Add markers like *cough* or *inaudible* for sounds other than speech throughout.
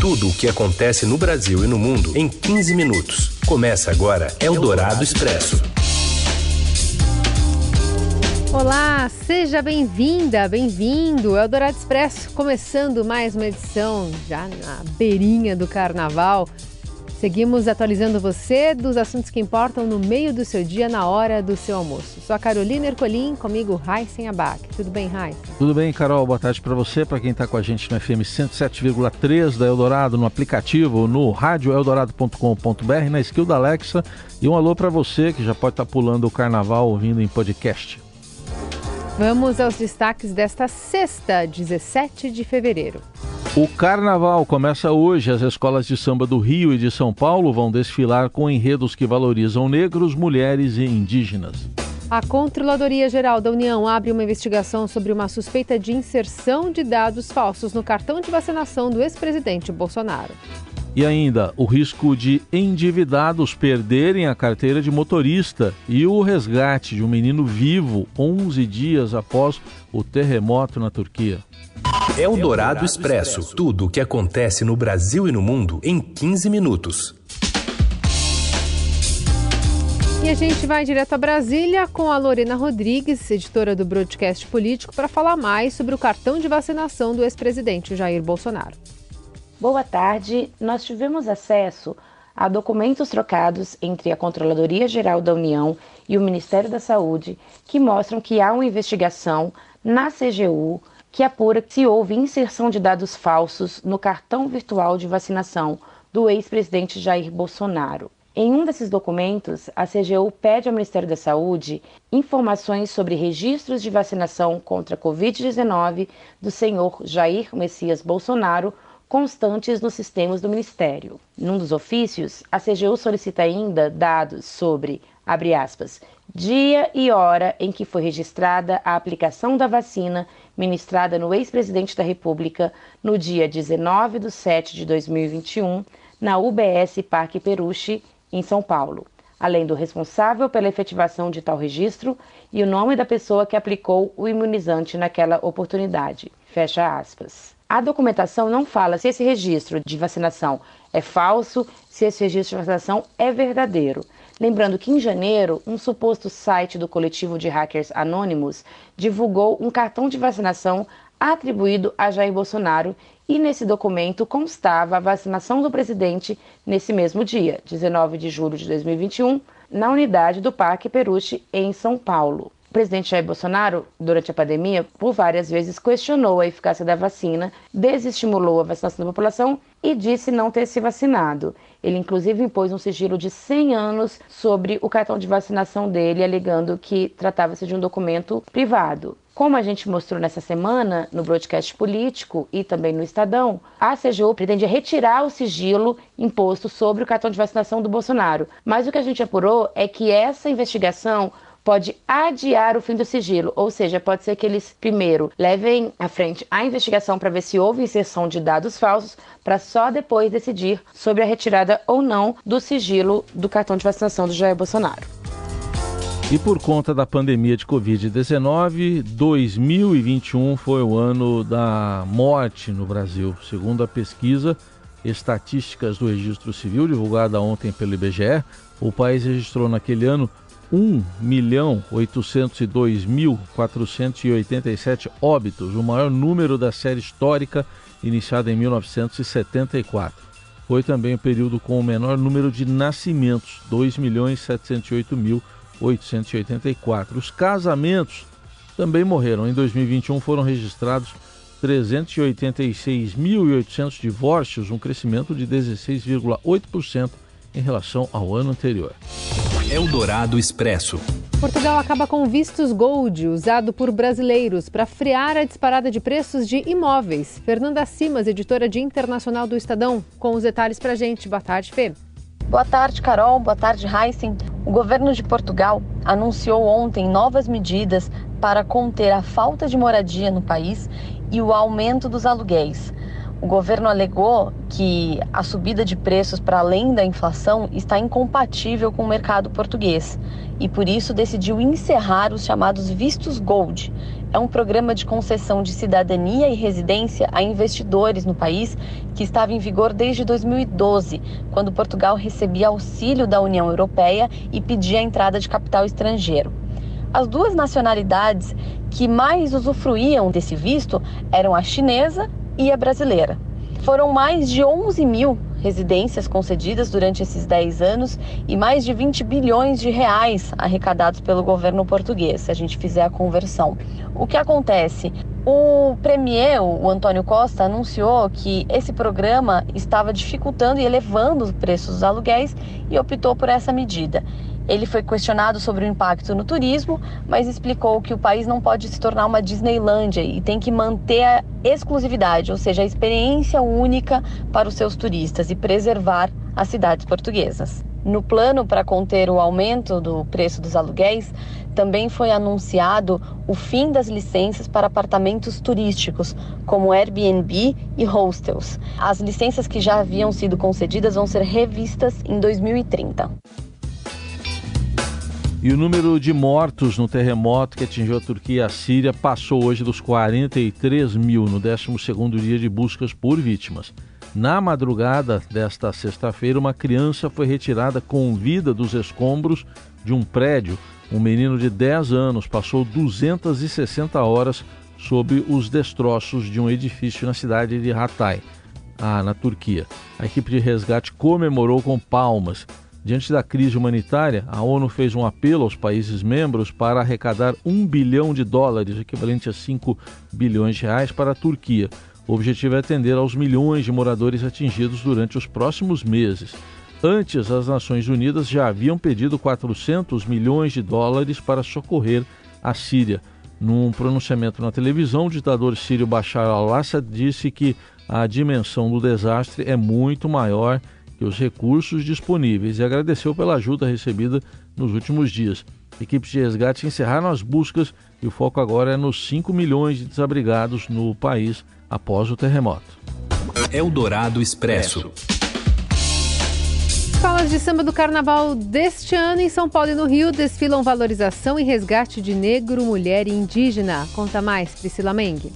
Tudo o que acontece no Brasil e no mundo em 15 minutos. Começa agora Eldorado Expresso. Olá, seja bem-vinda, bem-vindo. Eldorado Expresso, começando mais uma edição já na beirinha do carnaval. Seguimos atualizando você dos assuntos que importam no meio do seu dia, na hora do seu almoço. Sou a Carolina Ercolim, comigo Raíssen Abac. Tudo bem, Raíssen? Tudo bem, Carol. Boa tarde para você, para quem está com a gente no FM 107,3 da Eldorado, no aplicativo, no radioeldorado.com.br, na skill da Alexa. E um alô para você que já pode estar tá pulando o carnaval ouvindo em podcast. Vamos aos destaques desta sexta, 17 de fevereiro. O carnaval começa hoje. As escolas de samba do Rio e de São Paulo vão desfilar com enredos que valorizam negros, mulheres e indígenas. A Controladoria Geral da União abre uma investigação sobre uma suspeita de inserção de dados falsos no cartão de vacinação do ex-presidente Bolsonaro. E ainda o risco de endividados perderem a carteira de motorista e o resgate de um menino vivo 11 dias após o terremoto na Turquia. É o Dourado Expresso. Tudo o que acontece no Brasil e no mundo em 15 minutos. E a gente vai direto a Brasília com a Lorena Rodrigues, editora do Broadcast Político, para falar mais sobre o cartão de vacinação do ex-presidente Jair Bolsonaro. Boa tarde. Nós tivemos acesso a documentos trocados entre a Controladoria Geral da União e o Ministério da Saúde que mostram que há uma investigação na CGU que apura se houve inserção de dados falsos no cartão virtual de vacinação do ex-presidente Jair Bolsonaro. Em um desses documentos, a CGU pede ao Ministério da Saúde informações sobre registros de vacinação contra a Covid-19 do senhor Jair Messias Bolsonaro constantes nos sistemas do Ministério. Num dos ofícios, a CGU solicita ainda dados sobre, abre aspas, dia e hora em que foi registrada a aplicação da vacina ministrada no ex-presidente da República no dia 19 de 7 de 2021, na UBS Parque Peruche, em São Paulo, além do responsável pela efetivação de tal registro e o nome da pessoa que aplicou o imunizante naquela oportunidade. Fecha aspas. A documentação não fala se esse registro de vacinação é falso, se esse registro de vacinação é verdadeiro. Lembrando que em janeiro, um suposto site do coletivo de hackers anônimos divulgou um cartão de vacinação atribuído a Jair Bolsonaro e nesse documento constava a vacinação do presidente nesse mesmo dia, 19 de julho de 2021, na unidade do Parque Peruche, em São Paulo. O presidente Jair Bolsonaro, durante a pandemia, por várias vezes questionou a eficácia da vacina, desestimulou a vacinação da população e disse não ter se vacinado. Ele, inclusive, impôs um sigilo de 100 anos sobre o cartão de vacinação dele, alegando que tratava-se de um documento privado. Como a gente mostrou nessa semana no broadcast político e também no Estadão, a CGU pretende retirar o sigilo imposto sobre o cartão de vacinação do Bolsonaro. Mas o que a gente apurou é que essa investigação pode adiar o fim do sigilo, ou seja, pode ser que eles primeiro levem à frente a investigação para ver se houve inserção de dados falsos, para só depois decidir sobre a retirada ou não do sigilo do cartão de vacinação do Jair Bolsonaro. E por conta da pandemia de Covid-19, 2021 foi o ano da morte no Brasil. Segundo a pesquisa Estatísticas do Registro Civil, divulgada ontem pelo IBGE, o país registrou naquele ano 1.802.487 óbitos, o maior número da série histórica iniciada em 1974. Foi também o período com o menor número de nascimentos, 2.708.884. Os casamentos também morreram. Em 2021 foram registrados 386.800 divórcios, um crescimento de 16,8% em relação ao ano anterior. Eldorado Expresso. Portugal acaba com vistos gold usado por brasileiros para frear a disparada de preços de imóveis. Fernanda Simas, editora de Internacional do Estadão, com os detalhes para a gente. Boa tarde, Fê. Boa tarde, Carol. Boa tarde, Heisen. O governo de Portugal anunciou ontem novas medidas para conter a falta de moradia no país e o aumento dos aluguéis. O governo alegou que a subida de preços para além da inflação está incompatível com o mercado português e por isso decidiu encerrar os chamados vistos Gold. É um programa de concessão de cidadania e residência a investidores no país que estava em vigor desde 2012, quando Portugal recebia auxílio da União Europeia e pedia a entrada de capital estrangeiro. As duas nacionalidades que mais usufruíam desse visto eram a chinesa e a brasileira. Foram mais de 11 mil residências concedidas durante esses 10 anos e mais de 20 bilhões de reais arrecadados pelo governo português, se a gente fizer a conversão. O que acontece? O premier, o Antônio Costa, anunciou que esse programa estava dificultando e elevando os preços dos aluguéis e optou por essa medida. Ele foi questionado sobre o impacto no turismo, mas explicou que o país não pode se tornar uma Disneylândia e tem que manter a exclusividade, ou seja, a experiência única para os seus turistas e preservar as cidades portuguesas. No plano para conter o aumento do preço dos aluguéis, também foi anunciado o fim das licenças para apartamentos turísticos, como Airbnb e hostels. As licenças que já haviam sido concedidas vão ser revistas em 2030. E o número de mortos no terremoto que atingiu a Turquia e a Síria passou hoje dos 43 mil no 12º dia de buscas por vítimas. Na madrugada desta sexta-feira, uma criança foi retirada com vida dos escombros de um prédio. Um menino de 10 anos passou 260 horas sob os destroços de um edifício na cidade de Hatay, ah, na Turquia. A equipe de resgate comemorou com palmas Diante da crise humanitária, a ONU fez um apelo aos países membros para arrecadar um bilhão de dólares, equivalente a 5 bilhões de reais, para a Turquia. O objetivo é atender aos milhões de moradores atingidos durante os próximos meses. Antes, as Nações Unidas já haviam pedido 400 milhões de dólares para socorrer a Síria. Num pronunciamento na televisão, o ditador sírio Bashar al-Assad disse que a dimensão do desastre é muito maior e os recursos disponíveis e agradeceu pela ajuda recebida nos últimos dias. Equipes de resgate encerraram as buscas e o foco agora é nos 5 milhões de desabrigados no país após o terremoto. Eldorado Expresso. Escolas de samba do carnaval deste ano em São Paulo e no Rio desfilam valorização e resgate de negro, mulher e indígena. Conta mais, Priscila Mengue.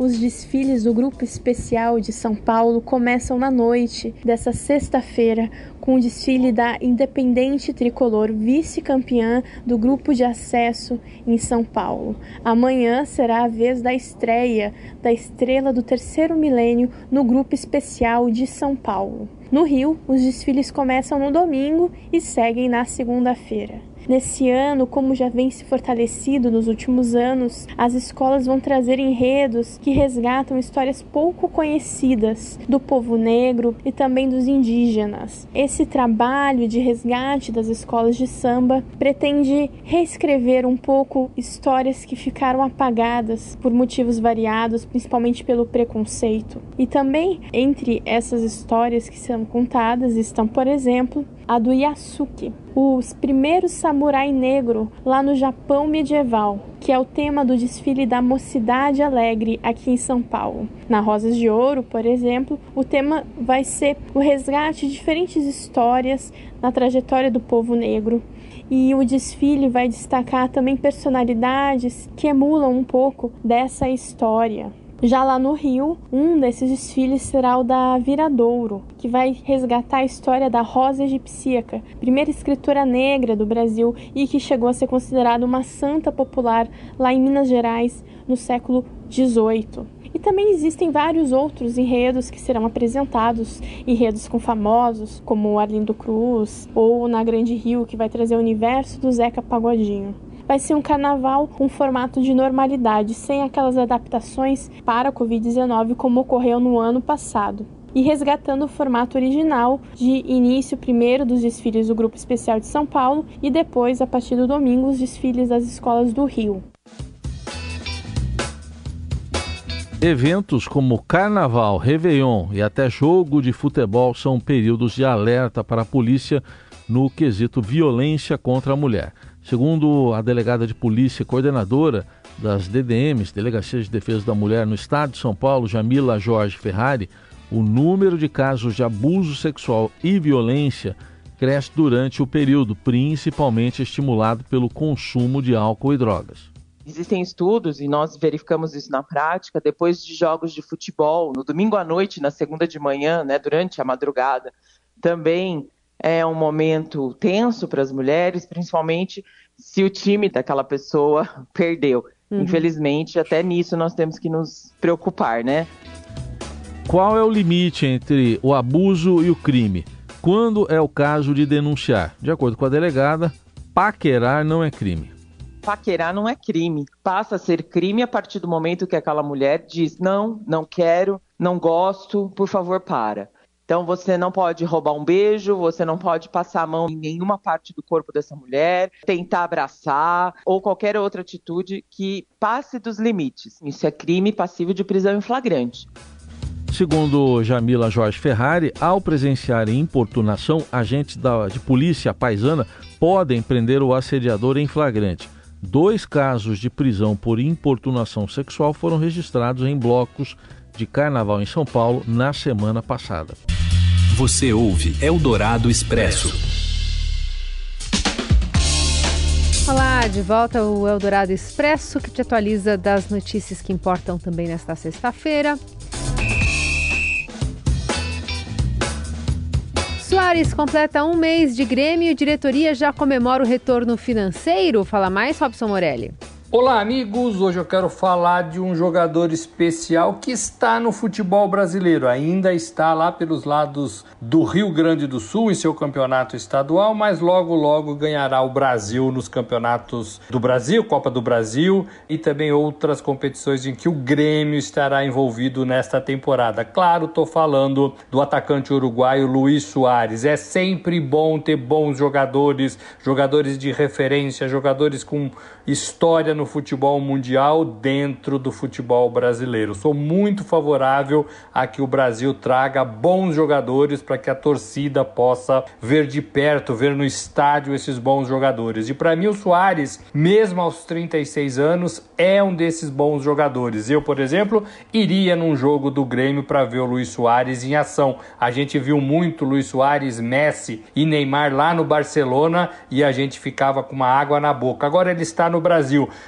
Os desfiles do Grupo Especial de São Paulo começam na noite dessa sexta-feira com o desfile da Independente Tricolor, vice-campeã do grupo de acesso em São Paulo. Amanhã será a vez da estreia da estrela do terceiro milênio no Grupo Especial de São Paulo. No Rio, os desfiles começam no domingo e seguem na segunda-feira. Nesse ano, como já vem se fortalecido nos últimos anos, as escolas vão trazer enredos que resgatam histórias pouco conhecidas do povo negro e também dos indígenas. Esse trabalho de resgate das escolas de samba pretende reescrever um pouco histórias que ficaram apagadas por motivos variados, principalmente pelo preconceito. E também entre essas histórias que são contadas estão, por exemplo, a do Yasuke, os primeiros samurai negro lá no Japão medieval, que é o tema do desfile da Mocidade Alegre aqui em São Paulo. Na Rosas de Ouro, por exemplo, o tema vai ser o resgate de diferentes histórias na trajetória do povo negro. E o desfile vai destacar também personalidades que emulam um pouco dessa história. Já lá no Rio, um desses desfiles será o da Viradouro, que vai resgatar a história da Rosa Egipsíaca, primeira escritora negra do Brasil e que chegou a ser considerada uma santa popular lá em Minas Gerais no século XVIII. E também existem vários outros enredos que serão apresentados, enredos com famosos, como Arlindo Cruz, ou na Grande Rio, que vai trazer o universo do Zeca Pagodinho vai ser um carnaval com formato de normalidade, sem aquelas adaptações para a Covid-19 como ocorreu no ano passado. E resgatando o formato original de início primeiro dos desfiles do Grupo Especial de São Paulo e depois, a partir do domingo, os desfiles das escolas do Rio. Eventos como Carnaval, Réveillon e até jogo de futebol são períodos de alerta para a polícia no quesito violência contra a mulher. Segundo a delegada de polícia coordenadora das DDMs, Delegacias de Defesa da Mulher no Estado de São Paulo, Jamila Jorge Ferrari, o número de casos de abuso sexual e violência cresce durante o período, principalmente estimulado pelo consumo de álcool e drogas. Existem estudos, e nós verificamos isso na prática, depois de jogos de futebol, no domingo à noite, na segunda de manhã, né, durante a madrugada, também é um momento tenso para as mulheres, principalmente se o time daquela pessoa *laughs* perdeu. Uhum. Infelizmente, até nisso nós temos que nos preocupar, né? Qual é o limite entre o abuso e o crime? Quando é o caso de denunciar? De acordo com a delegada, paquerar não é crime. Paquerar não é crime. Passa a ser crime a partir do momento que aquela mulher diz: não, não quero, não gosto, por favor, para. Então você não pode roubar um beijo, você não pode passar a mão em nenhuma parte do corpo dessa mulher, tentar abraçar ou qualquer outra atitude que passe dos limites. Isso é crime passivo de prisão em flagrante. Segundo Jamila Jorge Ferrari, ao presenciarem importunação, agentes da, de polícia paisana podem prender o assediador em flagrante. Dois casos de prisão por importunação sexual foram registrados em blocos de carnaval em São Paulo na semana passada. Você ouve Eldorado Expresso. Olá, de volta o Eldorado Expresso, que te atualiza das notícias que importam também nesta sexta-feira. Soares completa um mês de Grêmio e diretoria já comemora o retorno financeiro. Fala mais, Robson Morelli. Olá, amigos! Hoje eu quero falar de um jogador especial que está no futebol brasileiro. Ainda está lá pelos lados do Rio Grande do Sul em seu campeonato estadual, mas logo, logo ganhará o Brasil nos campeonatos do Brasil, Copa do Brasil e também outras competições em que o Grêmio estará envolvido nesta temporada. Claro, estou falando do atacante uruguaio Luiz Soares. É sempre bom ter bons jogadores, jogadores de referência, jogadores com história no futebol mundial dentro do futebol brasileiro. Sou muito favorável a que o Brasil traga bons jogadores para que a torcida possa ver de perto, ver no estádio esses bons jogadores. E para mim o Soares, mesmo aos 36 anos, é um desses bons jogadores. Eu, por exemplo, iria num jogo do Grêmio para ver o Luiz Soares em ação. A gente viu muito Luiz Soares, Messi e Neymar lá no Barcelona e a gente ficava com uma água na boca. Agora ele está no Brasil.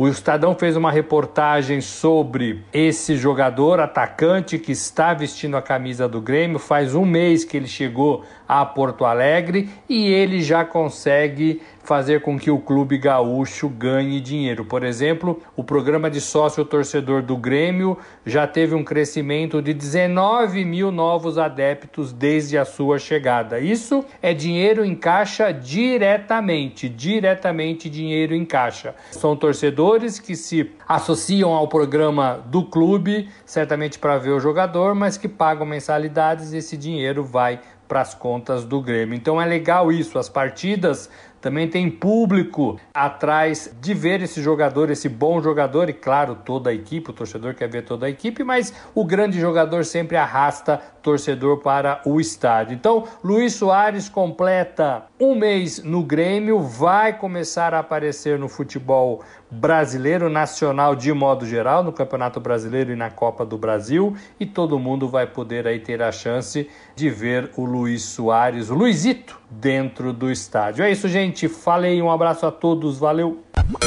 O Estadão fez uma reportagem sobre esse jogador atacante que está vestindo a camisa do Grêmio. Faz um mês que ele chegou a Porto Alegre e ele já consegue fazer com que o clube gaúcho ganhe dinheiro. Por exemplo, o programa de sócio torcedor do Grêmio já teve um crescimento de 19 mil novos adeptos desde a sua chegada. Isso é dinheiro em caixa diretamente, diretamente dinheiro em caixa. São torcedores que se associam ao programa do clube, certamente para ver o jogador, mas que pagam mensalidades e esse dinheiro vai para as contas do Grêmio. Então é legal isso, as partidas também tem público atrás de ver esse jogador, esse bom jogador, e claro, toda a equipe, o torcedor quer ver toda a equipe, mas o grande jogador sempre arrasta torcedor para o estádio. Então, Luiz Soares completa um mês no Grêmio, vai começar a aparecer no futebol brasileiro, nacional de modo geral, no Campeonato Brasileiro e na Copa do Brasil, e todo mundo vai poder aí ter a chance de ver o Luiz Soares, o Luizito, dentro do estádio. É isso, gente. Falei, um abraço a todos, valeu.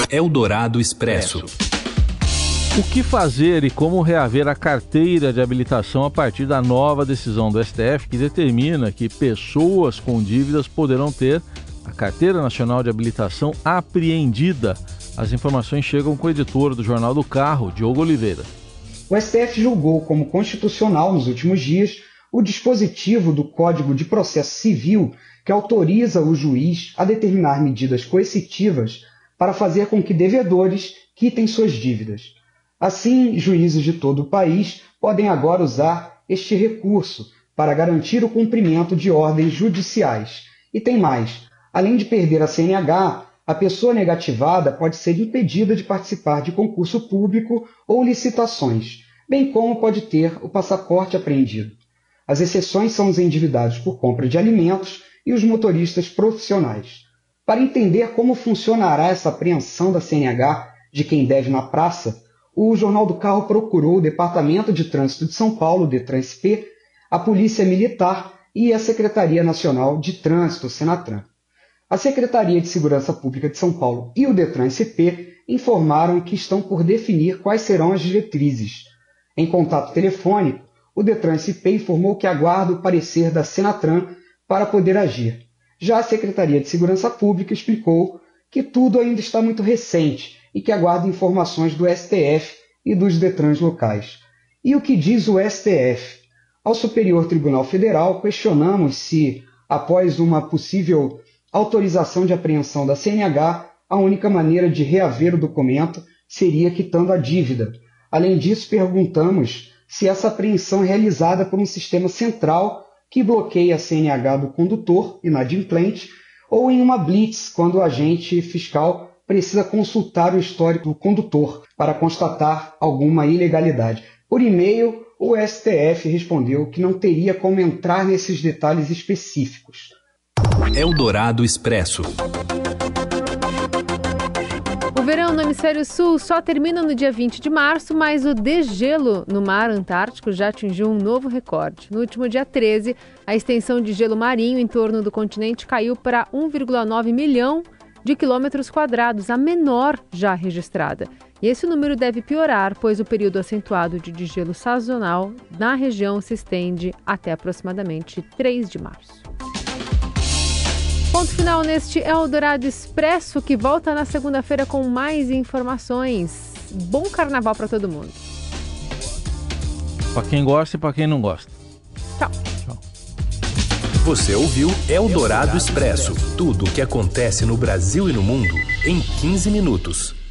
Eldorado Expresso. O que fazer e como reaver a carteira de habilitação a partir da nova decisão do STF que determina que pessoas com dívidas poderão ter a carteira nacional de habilitação apreendida. As informações chegam com o editor do Jornal do Carro, Diogo Oliveira. O STF julgou como constitucional nos últimos dias o dispositivo do Código de Processo Civil que autoriza o juiz a determinar medidas coercitivas para fazer com que devedores quitem suas dívidas. Assim, juízes de todo o país podem agora usar este recurso para garantir o cumprimento de ordens judiciais. E tem mais: além de perder a CNH, a pessoa negativada pode ser impedida de participar de concurso público ou licitações, bem como pode ter o passaporte apreendido. As exceções são os endividados por compra de alimentos e os motoristas profissionais. Para entender como funcionará essa apreensão da CNH de quem deve na praça, o Jornal do Carro procurou o Departamento de Trânsito de São Paulo, DETRANSP, a Polícia Militar e a Secretaria Nacional de Trânsito, Senatran. A Secretaria de Segurança Pública de São Paulo e o DETRAN-SP informaram que estão por definir quais serão as diretrizes. Em contato telefônico, o DETRAN-SP informou que aguarda o parecer da Senatran para poder agir. Já a Secretaria de Segurança Pública explicou que tudo ainda está muito recente e que aguarda informações do STF e dos Detrans locais. E o que diz o STF? Ao Superior Tribunal Federal, questionamos se, após uma possível autorização de apreensão da CNH, a única maneira de reaver o documento seria quitando a dívida. Além disso, perguntamos se essa apreensão é realizada por um sistema central que bloqueia a CNH do condutor inadimplente ou em uma blitz, quando o agente fiscal precisa consultar o histórico do condutor para constatar alguma ilegalidade. Por e-mail, o STF respondeu que não teria como entrar nesses detalhes específicos. Eldorado Expresso. O verão no hemisfério sul só termina no dia 20 de março, mas o degelo no mar Antártico já atingiu um novo recorde. No último dia 13, a extensão de gelo marinho em torno do continente caiu para 1,9 milhão de quilômetros quadrados, a menor já registrada. E esse número deve piorar, pois o período acentuado de degelo sazonal na região se estende até aproximadamente 3 de março. Ponto final neste Eldorado Expresso, que volta na segunda-feira com mais informações. Bom carnaval para todo mundo. Para quem gosta e para quem não gosta. Tchau. Tchau. Você ouviu Eldorado Expresso tudo o que acontece no Brasil e no mundo em 15 minutos.